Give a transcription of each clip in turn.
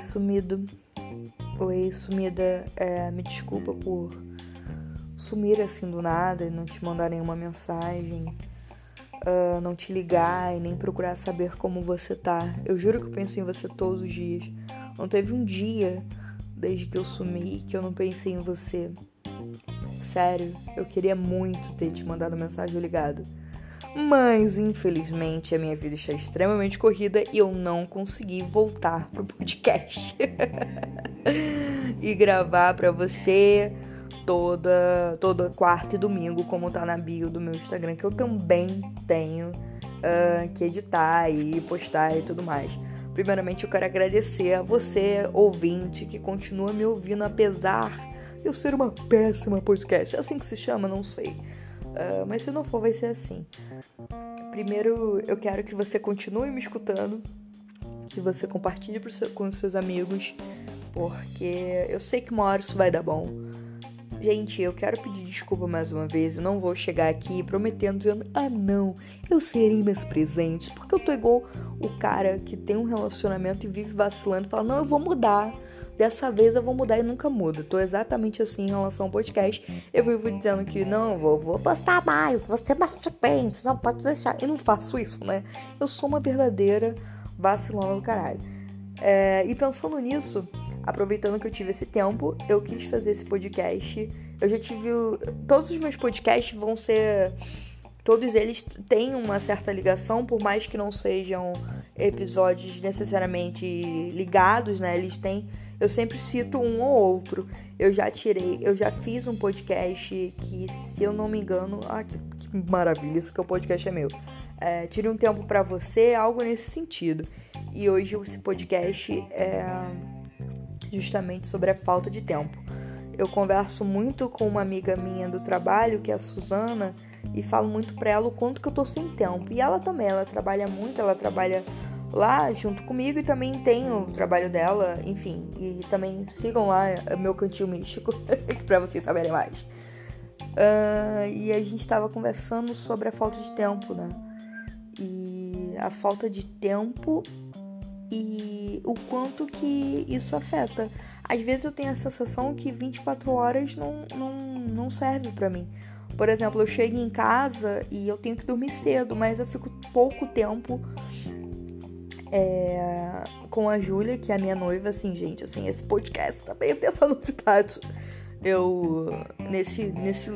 sumido. Oi, sumida. É, me desculpa por sumir assim do nada e não te mandar nenhuma mensagem, uh, não te ligar e nem procurar saber como você tá. Eu juro que eu penso em você todos os dias. Não teve um dia desde que eu sumi que eu não pensei em você. Sério, eu queria muito ter te mandado mensagem ligado. Mas, infelizmente, a minha vida está extremamente corrida e eu não consegui voltar pro podcast e gravar para você toda toda quarta e domingo, como tá na bio do meu Instagram, que eu também tenho uh, que editar e postar e tudo mais. Primeiramente, eu quero agradecer a você, ouvinte, que continua me ouvindo, apesar de eu ser uma péssima podcast. É assim que se chama? Não sei. Uh, mas se não for, vai ser assim. Primeiro, eu quero que você continue me escutando, que você compartilhe seu, com seus amigos, porque eu sei que uma hora isso vai dar bom. Gente, eu quero pedir desculpa mais uma vez. Eu não vou chegar aqui prometendo, dizendo, ah não, eu serei meus presentes. Porque eu tô igual o cara que tem um relacionamento e vive vacilando e fala, não, eu vou mudar. Dessa vez eu vou mudar e nunca muda. Tô exatamente assim em relação ao podcast. Eu vivo dizendo que não, vou, vou postar mais, vou ser mais frequente, não pode deixar. Eu não faço isso, né? Eu sou uma verdadeira vacilona do caralho. É, e pensando nisso, aproveitando que eu tive esse tempo, eu quis fazer esse podcast. Eu já tive. Todos os meus podcasts vão ser. Todos eles têm uma certa ligação, por mais que não sejam episódios necessariamente ligados, né? Eles têm. Eu sempre cito um ou outro. Eu já tirei, eu já fiz um podcast que, se eu não me engano. Ah, que, que maravilha, isso que o podcast é meu. É, tire um tempo para você, algo nesse sentido. E hoje esse podcast é justamente sobre a falta de tempo. Eu converso muito com uma amiga minha do trabalho, que é a Suzana, e falo muito para ela o quanto que eu tô sem tempo. E ela também, ela trabalha muito, ela trabalha lá junto comigo e também tem o trabalho dela, enfim. E também sigam lá meu cantinho místico para vocês saberem mais. Uh, e a gente estava conversando sobre a falta de tempo, né? E a falta de tempo e o quanto que isso afeta. Às vezes eu tenho a sensação que 24 horas não, não, não serve para mim. Por exemplo, eu chego em casa e eu tenho que dormir cedo, mas eu fico pouco tempo é, com a Júlia, que é a minha noiva, assim, gente, assim, esse podcast também tem essa novidade. Eu, nesse, nesse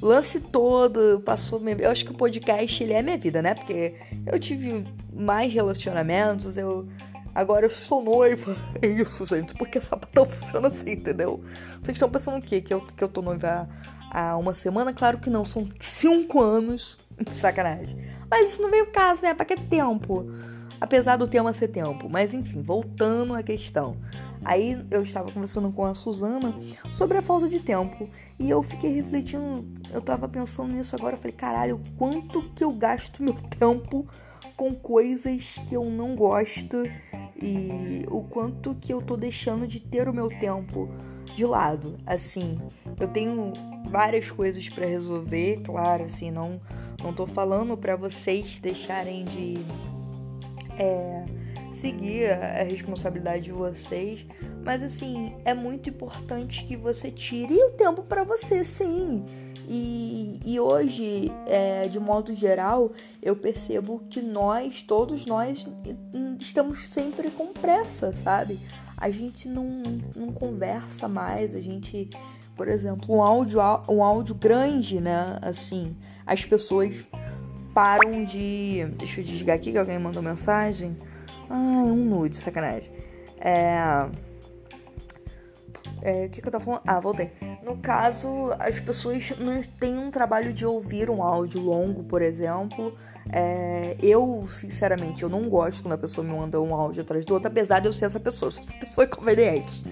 lance todo, passou. Eu acho que o podcast ele é minha vida, né? Porque eu tive mais relacionamentos, eu. Agora eu sou noiva. É isso, gente. Porque sapatão funciona assim, entendeu? Vocês estão pensando o quê? Que eu, que eu tô noiva há, uma semana? Claro que não, são cinco anos. Sacanagem. Mas isso não veio caso, né? Pra que tempo? Apesar do tema ser tempo. Mas enfim, voltando à questão. Aí eu estava conversando com a Suzana sobre a falta de tempo. E eu fiquei refletindo, eu tava pensando nisso agora. Eu falei, caralho, quanto que eu gasto meu tempo com coisas que eu não gosto e o quanto que eu tô deixando de ter o meu tempo de lado. Assim, eu tenho várias coisas para resolver, claro, assim, não não tô falando para vocês deixarem de é, seguir a responsabilidade de vocês, mas assim, é muito importante que você tire o tempo para você, sim. E, e hoje, é, de modo geral, eu percebo que nós, todos nós, estamos sempre com pressa, sabe? A gente não, não conversa mais, a gente, por exemplo, um áudio, um áudio grande, né? Assim, as pessoas param de. Deixa eu desligar aqui que alguém mandou mensagem. Ah, um nude, sacanagem. É. É, o que, que eu tava falando? Ah, voltei. No caso, as pessoas não têm um trabalho de ouvir um áudio longo, por exemplo. É, eu, sinceramente, eu não gosto quando a pessoa me manda um áudio atrás do outro, apesar de eu ser essa pessoa. Sou essa pessoa inconveniente.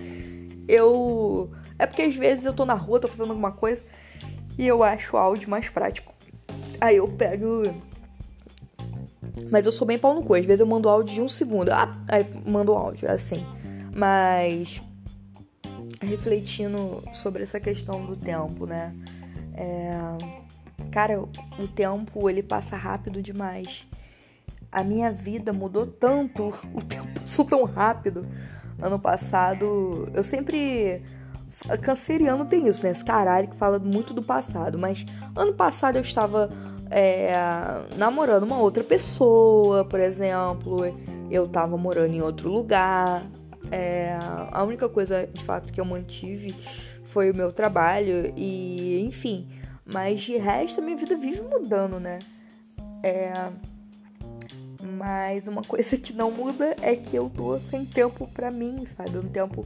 Eu. É porque às vezes eu tô na rua, tô fazendo alguma coisa e eu acho o áudio mais prático. Aí eu pego. Mas eu sou bem pau no cu. Às vezes eu mando áudio de um segundo. Ah, aí mando áudio, assim. Mas refletindo sobre essa questão do tempo, né? É, cara, o tempo ele passa rápido demais. A minha vida mudou tanto, o tempo passou tão rápido. Ano passado, eu sempre. Canceriano tem isso, né? Esse caralho que fala muito do passado. Mas ano passado eu estava é, namorando uma outra pessoa, por exemplo. Eu estava morando em outro lugar. É, a única coisa de fato que eu mantive foi o meu trabalho e enfim. Mas de resto, minha vida vive mudando, né? É. Mas uma coisa que não muda é que eu tô sem tempo pra mim, sabe? Um tempo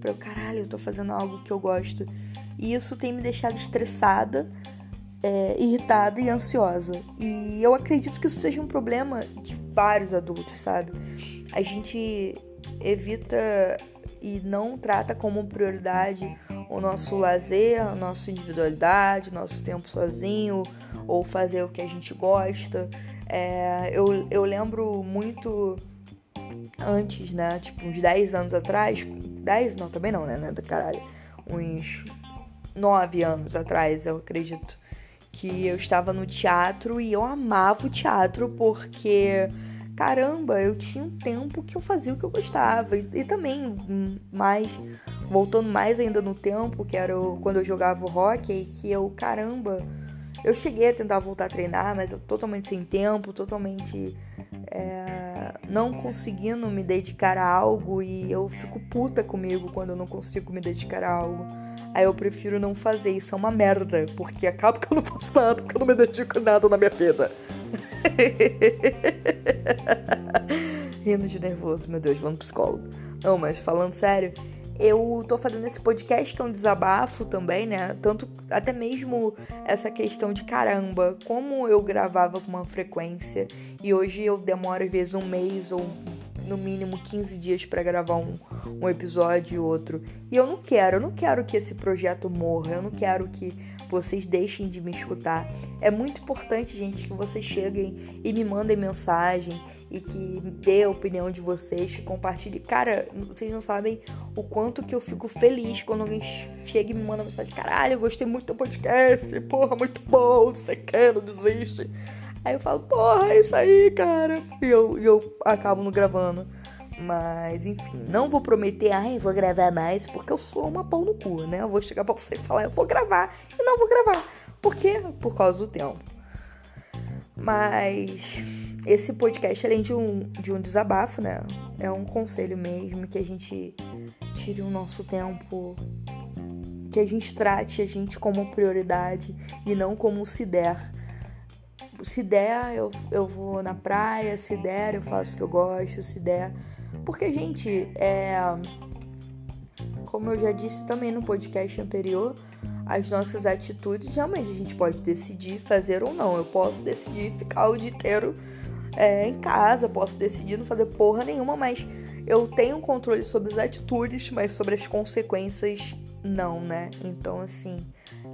pra eu, caralho, eu tô fazendo algo que eu gosto. E isso tem me deixado estressada, é, irritada e ansiosa. E eu acredito que isso seja um problema de vários adultos, sabe? A gente evita e não trata como prioridade o nosso lazer, a nossa individualidade, nosso tempo sozinho ou fazer o que a gente gosta. É, eu, eu lembro muito antes, né? Tipo, uns 10 anos atrás. 10 não, também não, né? né caralho. Uns 9 anos atrás, eu acredito. Que eu estava no teatro e eu amava o teatro porque caramba, eu tinha um tempo que eu fazia o que eu gostava. E, também, mais, voltando mais ainda no tempo, que era quando eu jogava hockey, que eu, caramba, eu cheguei a tentar voltar a treinar, mas eu totalmente sem tempo, totalmente é, não conseguindo me dedicar a algo e eu fico puta comigo quando eu não consigo me dedicar a algo. Aí eu prefiro não fazer, isso é uma merda, porque acaba que eu não faço nada, porque eu não me dedico a nada na minha vida. Rindo de nervoso, meu Deus, vamos psicólogo. Não, mas falando sério, eu tô fazendo esse podcast que é um desabafo também, né? Tanto até mesmo essa questão de caramba, como eu gravava com uma frequência e hoje eu demoro às vezes um mês ou no mínimo 15 dias para gravar um, um episódio e outro. E eu não quero, eu não quero que esse projeto morra, eu não quero que vocês deixem de me escutar. É muito importante, gente, que vocês cheguem e me mandem mensagem e que dê a opinião de vocês, que compartilhe. Cara, vocês não sabem o quanto que eu fico feliz quando alguém chega e me manda mensagem. Caralho, eu gostei muito do podcast, porra, muito bom, não sei o que, não desiste. Aí eu falo, porra, é isso aí, cara. E eu, eu acabo não gravando. Mas, enfim, não vou prometer, ai, vou gravar mais, porque eu sou uma pau no cu, né? Eu vou chegar pra você e falar, eu vou gravar, e não vou gravar. Por quê? Por causa do tempo. Mas esse podcast, além de um, de um desabafo, né? É um conselho mesmo que a gente tire o nosso tempo, que a gente trate a gente como prioridade e não como se der. Se der, eu, eu vou na praia, se der, eu faço o que eu gosto, se der, porque, gente, é. Como eu já disse também no podcast anterior, as nossas atitudes realmente a gente pode decidir fazer ou não. Eu posso decidir ficar o dia inteiro é, em casa, posso decidir não fazer porra nenhuma, mas eu tenho controle sobre as atitudes, mas sobre as consequências não, né? Então, assim,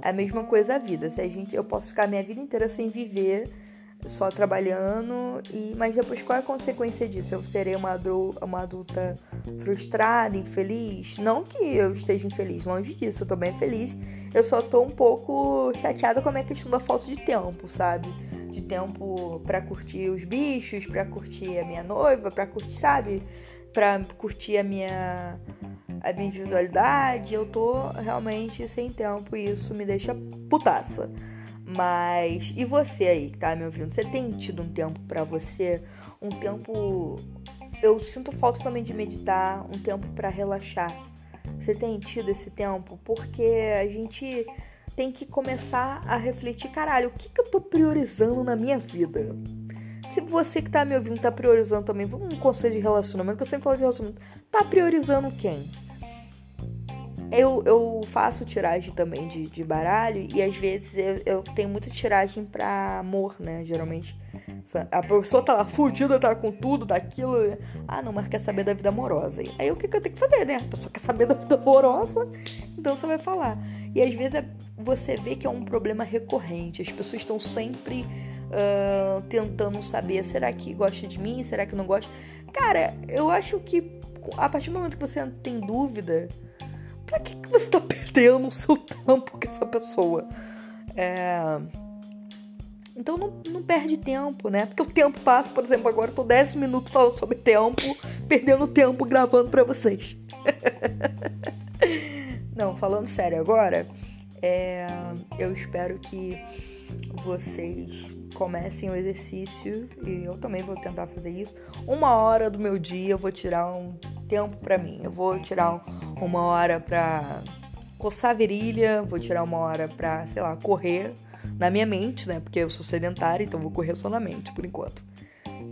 a mesma coisa a vida. Se a gente, eu posso ficar minha vida inteira sem viver só trabalhando e mas depois qual é a consequência disso? Eu serei uma, uma adulta frustrada, infeliz? Não que eu esteja infeliz, longe disso, eu tô bem feliz. Eu só tô um pouco chateada com a minha questão da falta de tempo, sabe? De tempo para curtir os bichos, para curtir a minha noiva, para curtir, sabe? Para curtir a minha a minha individualidade. Eu tô realmente sem tempo e isso me deixa putaça. Mas e você aí que tá me ouvindo? Você tem tido um tempo para você? Um tempo eu sinto falta também de meditar, um tempo para relaxar. Você tem tido esse tempo? Porque a gente tem que começar a refletir, caralho, o que, que eu tô priorizando na minha vida? Se você que tá me ouvindo tá priorizando também, vamos um conselho de relacionamento, que eu sempre falo de relacionamento, tá priorizando quem? Eu, eu faço tiragem também de, de baralho e às vezes eu, eu tenho muita tiragem pra amor, né? Geralmente. A pessoa tá lá fudida, tá com tudo, daquilo. Ah, não, mas quer saber da vida amorosa. Aí o que, que eu tenho que fazer, né? A pessoa quer saber da vida amorosa, então você vai falar. E às vezes é, você vê que é um problema recorrente. As pessoas estão sempre uh, tentando saber: será que gosta de mim? Será que não gosta? Cara, eu acho que a partir do momento que você tem dúvida Pra que, que você tá perdendo o seu tempo com essa pessoa? É... Então não, não perde tempo, né? Porque o tempo passa, por exemplo, agora eu tô 10 minutos falando sobre tempo, perdendo tempo gravando para vocês. não, falando sério agora, é, eu espero que vocês comecem o exercício e eu também vou tentar fazer isso. Uma hora do meu dia eu vou tirar um tempo para mim. Eu vou tirar uma hora pra coçar a virilha, vou tirar uma hora pra, sei lá, correr na minha mente, né? Porque eu sou sedentária, então vou correr só na mente por enquanto.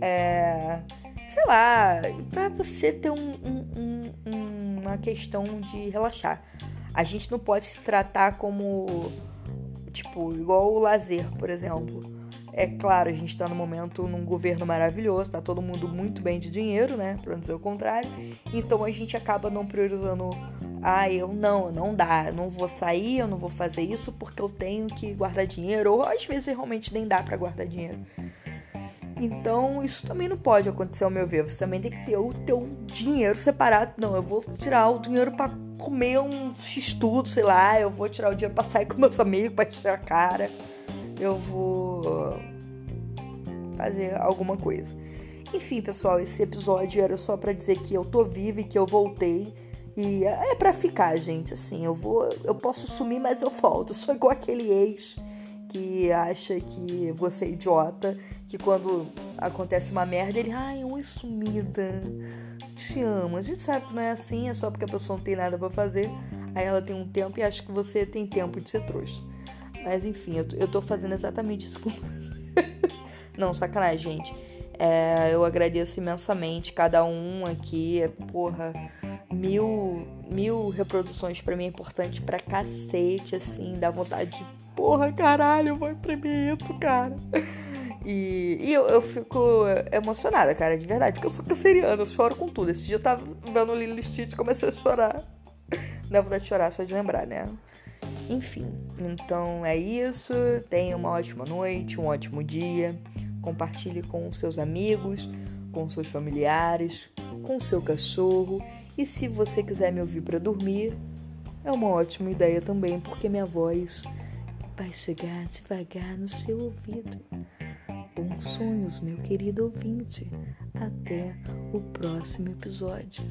É, sei lá, pra você ter um, um, um, uma questão de relaxar. A gente não pode se tratar como, tipo, igual o lazer, por exemplo é claro, a gente está no momento num governo maravilhoso, tá todo mundo muito bem de dinheiro, né? Para não dizer o contrário. Então a gente acaba não priorizando. Ah, eu não, não dá, eu não vou sair, eu não vou fazer isso porque eu tenho que guardar dinheiro. Ou às vezes realmente nem dá para guardar dinheiro. Então, isso também não pode acontecer ao meu ver. Você também tem que ter o teu dinheiro separado. Não, eu vou tirar o dinheiro para comer um x-tudo, sei lá. Eu vou tirar o dinheiro para sair com meus amigos, para tirar a cara eu vou fazer alguma coisa. Enfim, pessoal, esse episódio era só para dizer que eu tô viva e que eu voltei. E é para ficar, gente, assim, eu vou, eu posso sumir, mas eu volto. Eu sou igual aquele ex que acha que você é idiota, que quando acontece uma merda, ele, ai, oi sumida, te amo. A gente sabe que não é assim, é só porque a pessoa não tem nada para fazer. Aí ela tem um tempo e acha que você tem tempo de ser trouxa. Mas enfim, eu tô, eu tô fazendo exatamente isso com Não, sacanagem, gente. É, eu agradeço imensamente cada um aqui. Porra, mil, mil reproduções para mim é importante pra cacete, assim. Dá vontade de, porra, caralho, vai isso, cara. E, e eu, eu, fico emocionada, cara, de verdade, porque eu sou canceriana, eu choro com tudo. Esse dia eu tava vendo o Lilo Stitch e comecei a chorar. É vontade de chorar, só de lembrar, né? Enfim, então é isso. Tenha uma ótima noite, um ótimo dia. Compartilhe com seus amigos, com seus familiares, com seu cachorro. E se você quiser me ouvir para dormir, é uma ótima ideia também, porque minha voz vai chegar devagar no seu ouvido. Bons sonhos, meu querido ouvinte. Até o próximo episódio.